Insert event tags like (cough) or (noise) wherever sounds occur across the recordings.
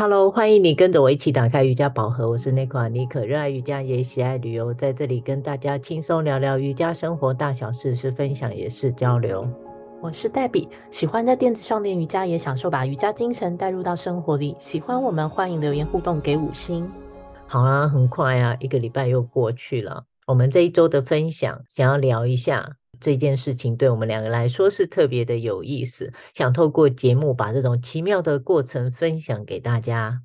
Hello，欢迎你跟着我一起打开瑜伽宝盒。我是内克妮可，热爱瑜伽也喜爱旅游，在这里跟大家轻松聊聊瑜伽生活大小事，是分享也是交流。我是黛比，喜欢在垫子上练瑜伽，也享受把瑜伽精神带入到生活里。喜欢我们，欢迎留言互动给五星。好啊，很快啊，一个礼拜又过去了。我们这一周的分享，想要聊一下。这件事情对我们两个来说是特别的有意思，想透过节目把这种奇妙的过程分享给大家。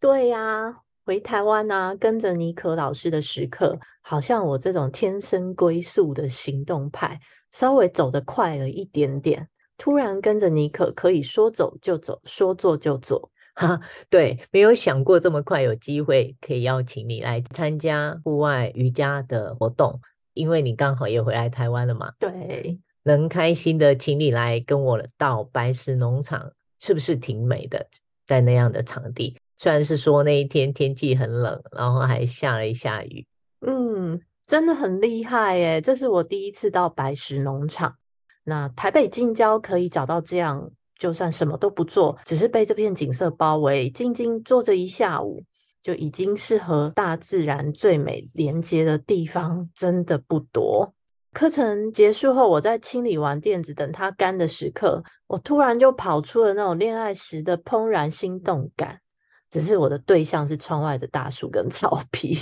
对呀，回台湾啊，跟着妮可老师的时刻，好像我这种天生龟速的行动派，稍微走得快了一点点。突然跟着妮可，可以说走就走，说做就做。哈，对，没有想过这么快有机会可以邀请你来参加户外瑜伽的活动。因为你刚好也回来台湾了嘛，对，能开心的请你来跟我到白石农场，是不是挺美的？在那样的场地，虽然是说那一天天气很冷，然后还下了一下雨，嗯，真的很厉害耶！这是我第一次到白石农场。那台北近郊可以找到这样，就算什么都不做，只是被这片景色包围，静静坐着一下午。就已经是和大自然最美连接的地方，真的不多。课程结束后，我在清理完垫子等它干的时刻，我突然就跑出了那种恋爱时的怦然心动感。只是我的对象是窗外的大树跟草皮。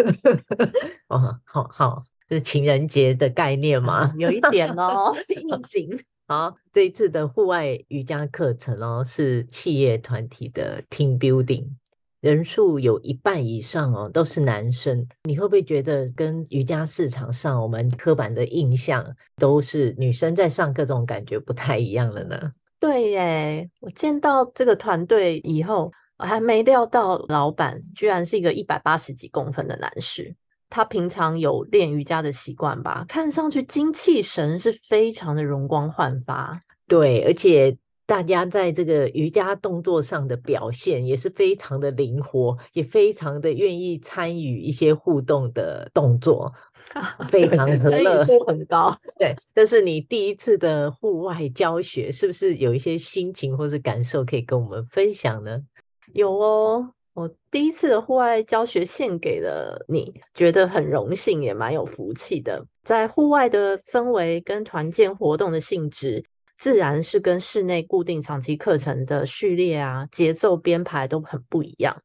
(laughs) 哦，好好，是情人节的概念吗？有一点哦，(laughs) 应景。(laughs) 好，这一次的户外瑜伽课程哦，是企业团体的 team building。人数有一半以上哦，都是男生。你会不会觉得跟瑜伽市场上我们刻板的印象都是女生在上课这种感觉不太一样了呢？对耶，我见到这个团队以后，我还没料到老板居然是一个一百八十几公分的男士。他平常有练瑜伽的习惯吧？看上去精气神是非常的容光焕发。对，而且。大家在这个瑜伽动作上的表现也是非常的灵活，也非常的愿意参与一些互动的动作，(laughs) 非常和乐，度很高。对，但是你第一次的户外教学，是不是有一些心情或是感受可以跟我们分享呢？有哦，我第一次的户外教学献给了你，觉得很荣幸，也蛮有福气的。在户外的氛围跟团建活动的性质。自然是跟室内固定长期课程的序列啊、节奏编排都很不一样，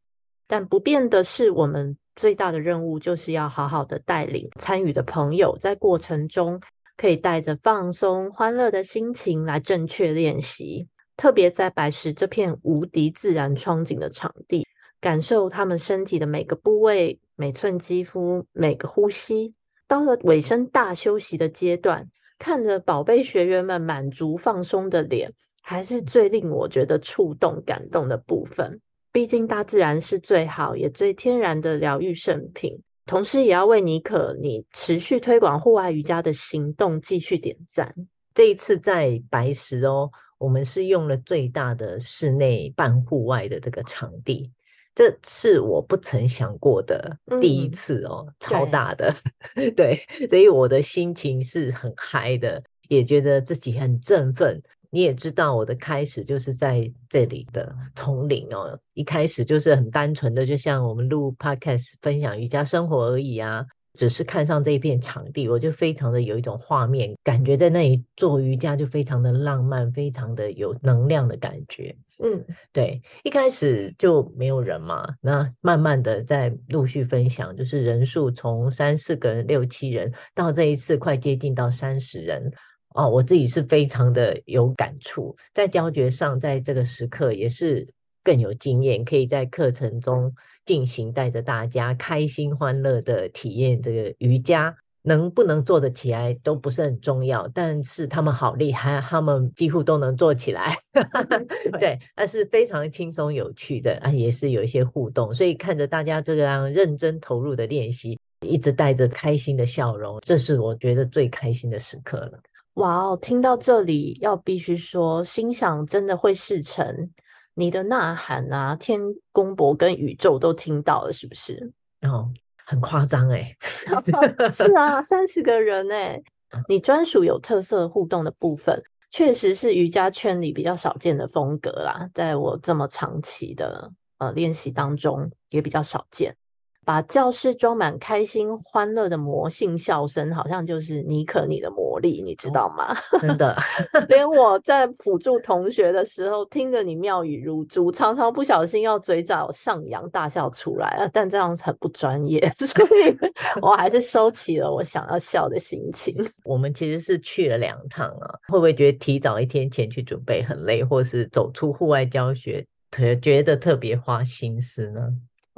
但不变的是，我们最大的任务就是要好好的带领参与的朋友，在过程中可以带着放松、欢乐的心情来正确练习。特别在白石这片无敌自然窗景的场地，感受他们身体的每个部位、每寸肌肤、每个呼吸。到了尾声大休息的阶段。看着宝贝学员们满足放松的脸，还是最令我觉得触动感动的部分。毕竟大自然是最好也最天然的疗愈圣品。同时，也要为尼可你持续推广户外瑜伽的行动继续点赞。这一次在白石哦，我们是用了最大的室内半户外的这个场地。这是我不曾想过的第一次哦，嗯、超大的，对，(laughs) 对，所以我的心情是很嗨的，也觉得自己很振奋。你也知道，我的开始就是在这里的丛林哦，一开始就是很单纯的，就像我们录 podcast 分享瑜伽生活而已啊。只是看上这一片场地，我就非常的有一种画面感觉，在那里做瑜伽就非常的浪漫，非常的有能量的感觉。嗯，对，一开始就没有人嘛，那慢慢的在陆续分享，就是人数从三四个人、六七人，到这一次快接近到三十人哦，我自己是非常的有感触，在教学上，在这个时刻也是更有经验，可以在课程中。进行带着大家开心欢乐的体验这个瑜伽，能不能做得起来都不是很重要，但是他们好厉害，他们几乎都能做起来。(laughs) 对，那是非常轻松有趣的啊，也是有一些互动，所以看着大家这样认真投入的练习，一直带着开心的笑容，这是我觉得最开心的时刻了。哇哦，听到这里要必须说，心想真的会事成。你的呐喊啊，天公伯跟宇宙都听到了，是不是？哦，很夸张哎，(laughs) 是啊，三十个人哎，你专属有特色互动的部分，确实是瑜伽圈里比较少见的风格啦，在我这么长期的呃练习当中也比较少见。把教室装满开心欢乐的魔性笑声，好像就是妮可你的魔力，你知道吗？哦、真的，(laughs) 连我在辅助同学的时候，听着你妙语如珠，常常不小心要嘴角上扬，大笑出来啊，但这样子很不专业，(laughs) 所以 (laughs) 我还是收起了我想要笑的心情。我们其实是去了两趟啊，会不会觉得提早一天前去准备很累，或是走出户外教学，特觉得特别花心思呢？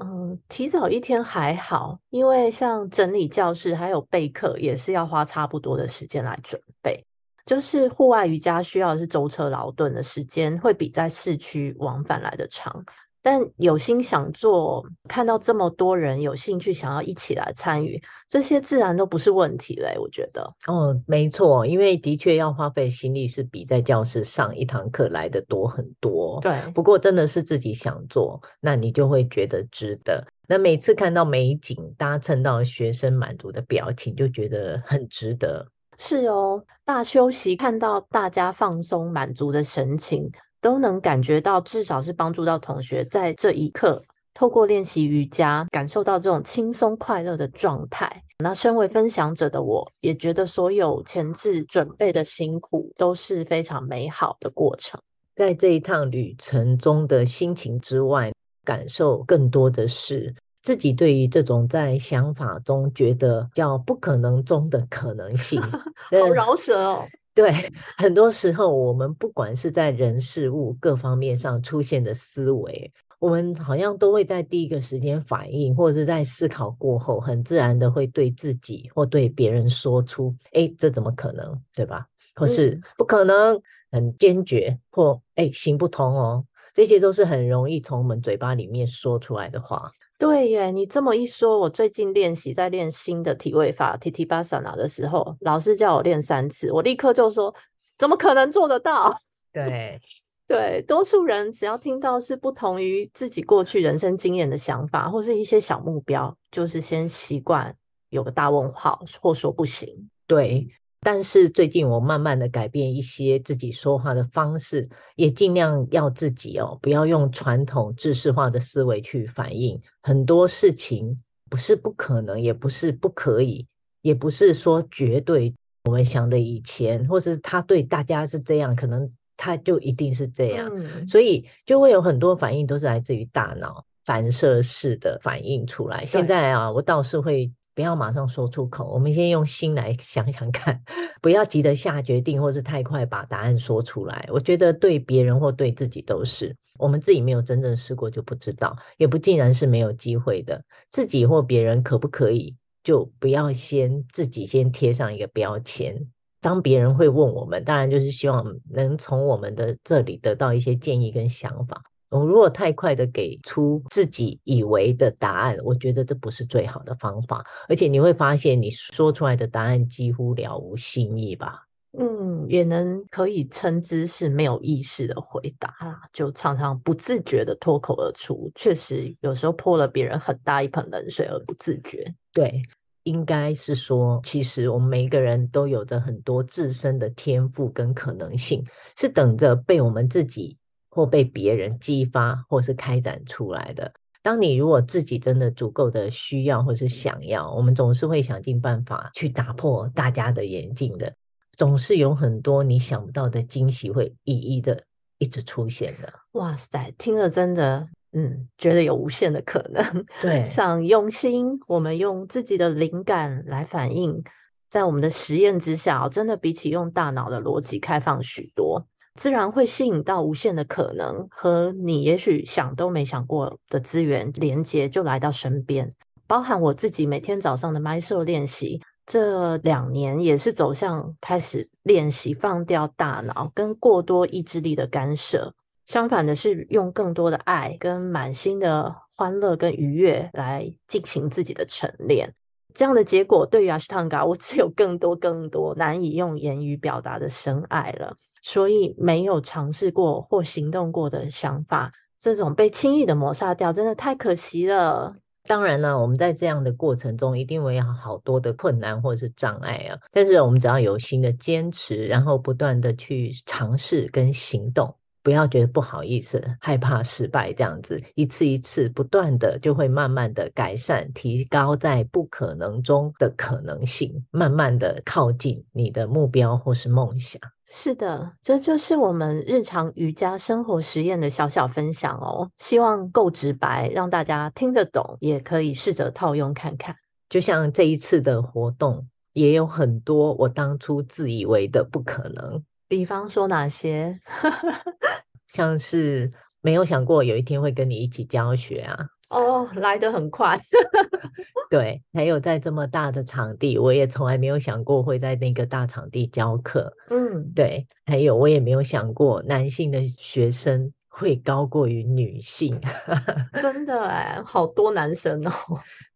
嗯，提早一天还好，因为像整理教室还有备课，也是要花差不多的时间来准备。就是户外瑜伽需要的是舟车劳顿的时间，会比在市区往返来的长。但有心想做，看到这么多人有兴趣想要一起来参与，这些自然都不是问题嘞。我觉得，哦，没错，因为的确要花费心力是比在教室上一堂课来的多很多。对，不过真的是自己想做，那你就会觉得值得。那每次看到美景搭乘到学生满足的表情，就觉得很值得。是哦，大休息看到大家放松满足的神情。都能感觉到，至少是帮助到同学在这一刻，透过练习瑜伽，感受到这种轻松快乐的状态。那身为分享者的我，也觉得所有前置准备的辛苦都是非常美好的过程。在这一趟旅程中的心情之外，感受更多的是自己对于这种在想法中觉得叫不可能中的可能性，(laughs) 好饶舌哦。对，(laughs) 很多时候我们不管是在人事物各方面上出现的思维，我们好像都会在第一个时间反应，或者是在思考过后，很自然的会对自己或对别人说出：“哎，这怎么可能？对吧？”或是不可能，很坚决，或“哎，行不通哦。”这些都是很容易从我们嘴巴里面说出来的话。对耶，你这么一说，我最近练习在练新的体位法 Titipasana 的时候，老师叫我练三次，我立刻就说：怎么可能做得到？(laughs) 对对，多数人只要听到是不同于自己过去人生经验的想法，或是一些小目标，就是先习惯有个大问号，或说不行。对。但是最近我慢慢的改变一些自己说话的方式，也尽量要自己哦，不要用传统制式化的思维去反应很多事情，不是不可能，也不是不可以，也不是说绝对我们想的以前，或是他对大家是这样，可能他就一定是这样，嗯、所以就会有很多反应都是来自于大脑反射式的反应出来。现在啊，我倒是会。不要马上说出口，我们先用心来想想看，(laughs) 不要急着下决定，或是太快把答案说出来。我觉得对别人或对自己都是，我们自己没有真正试过就不知道，也不尽然是没有机会的。自己或别人可不可以，就不要先自己先贴上一个标签。当别人会问我们，当然就是希望能从我们的这里得到一些建议跟想法。我如果太快的给出自己以为的答案，我觉得这不是最好的方法，而且你会发现你说出来的答案几乎了无新意吧？嗯，也能可以称之是没有意识的回答啦，就常常不自觉的脱口而出，确实有时候泼了别人很大一盆冷水而不自觉。对，应该是说，其实我们每一个人都有着很多自身的天赋跟可能性，是等着被我们自己。或被别人激发，或是开展出来的。当你如果自己真的足够的需要或是想要，我们总是会想尽办法去打破大家的眼镜的。总是有很多你想不到的惊喜会一一的一直出现的。哇塞，听了真的，嗯，觉得有无限的可能。对，(laughs) 想用心，我们用自己的灵感来反映，在我们的实验之下，真的比起用大脑的逻辑开放许多。自然会吸引到无限的可能，和你也许想都没想过的资源连接就来到身边。包含我自己每天早上的 Mysore 练习，这两年也是走向开始练习放掉大脑跟过多意志力的干涉，相反的是用更多的爱跟满心的欢乐跟愉悦来进行自己的晨练。这样的结果对于 Ashtanga，我只有更多更多难以用言语表达的深爱了。所以没有尝试过或行动过的想法，这种被轻易的抹杀掉，真的太可惜了。当然呢，我们在这样的过程中，一定会有好多的困难或者是障碍啊。但是我们只要有心的坚持，然后不断的去尝试跟行动。不要觉得不好意思、害怕失败，这样子一次一次不断的，就会慢慢的改善、提高在不可能中的可能性，慢慢的靠近你的目标或是梦想。是的，这就是我们日常瑜伽生活实验的小小分享哦。希望够直白，让大家听得懂，也可以试着套用看看。就像这一次的活动，也有很多我当初自以为的不可能。比方说哪些？(laughs) 像是没有想过有一天会跟你一起教学啊。哦，来得很快。(laughs) 对，还有在这么大的场地，我也从来没有想过会在那个大场地教课。嗯，对，还有我也没有想过男性的学生会高过于女性。(laughs) 真的哎，好多男生哦。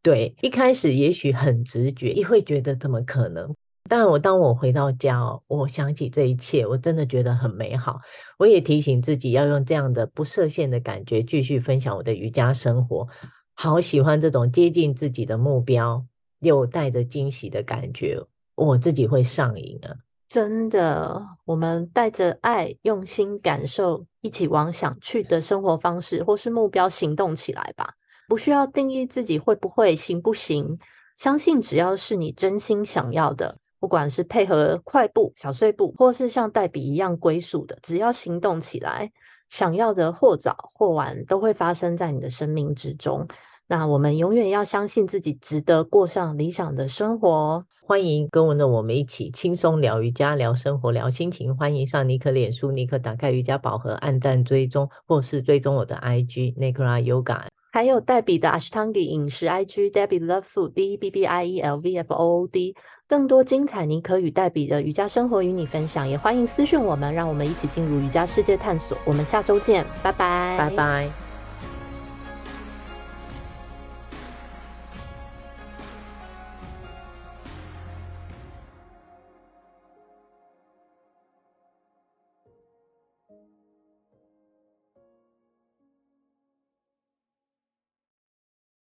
对，一开始也许很直觉，也会觉得怎么可能。但我当我回到家哦，我想起这一切，我真的觉得很美好。我也提醒自己要用这样的不设限的感觉继续分享我的瑜伽生活。好喜欢这种接近自己的目标又带着惊喜的感觉，我自己会上瘾啊！真的，我们带着爱、用心感受，一起往想去的生活方式或是目标行动起来吧。不需要定义自己会不会、行不行，相信只要是你真心想要的。不管是配合快步、小碎步，或是像黛比一样龟速的，只要行动起来，想要的或早或晚都会发生在你的生命之中。那我们永远要相信自己，值得过上理想的生活。欢迎跟我我们一起轻松聊瑜伽、聊生活、聊心情。欢迎上尼克脸书，尼克打开瑜伽宝盒，按赞追踪，或是追踪我的 IG Nicola Yoga。还有黛比的 Ashtangi 饮食 IG Debbie Love Food D E B B I E L V F O O D，更多精彩尼可与黛比的瑜伽生活与你分享，也欢迎私讯我们，让我们一起进入瑜伽世界探索。我们下周见，拜拜，拜拜。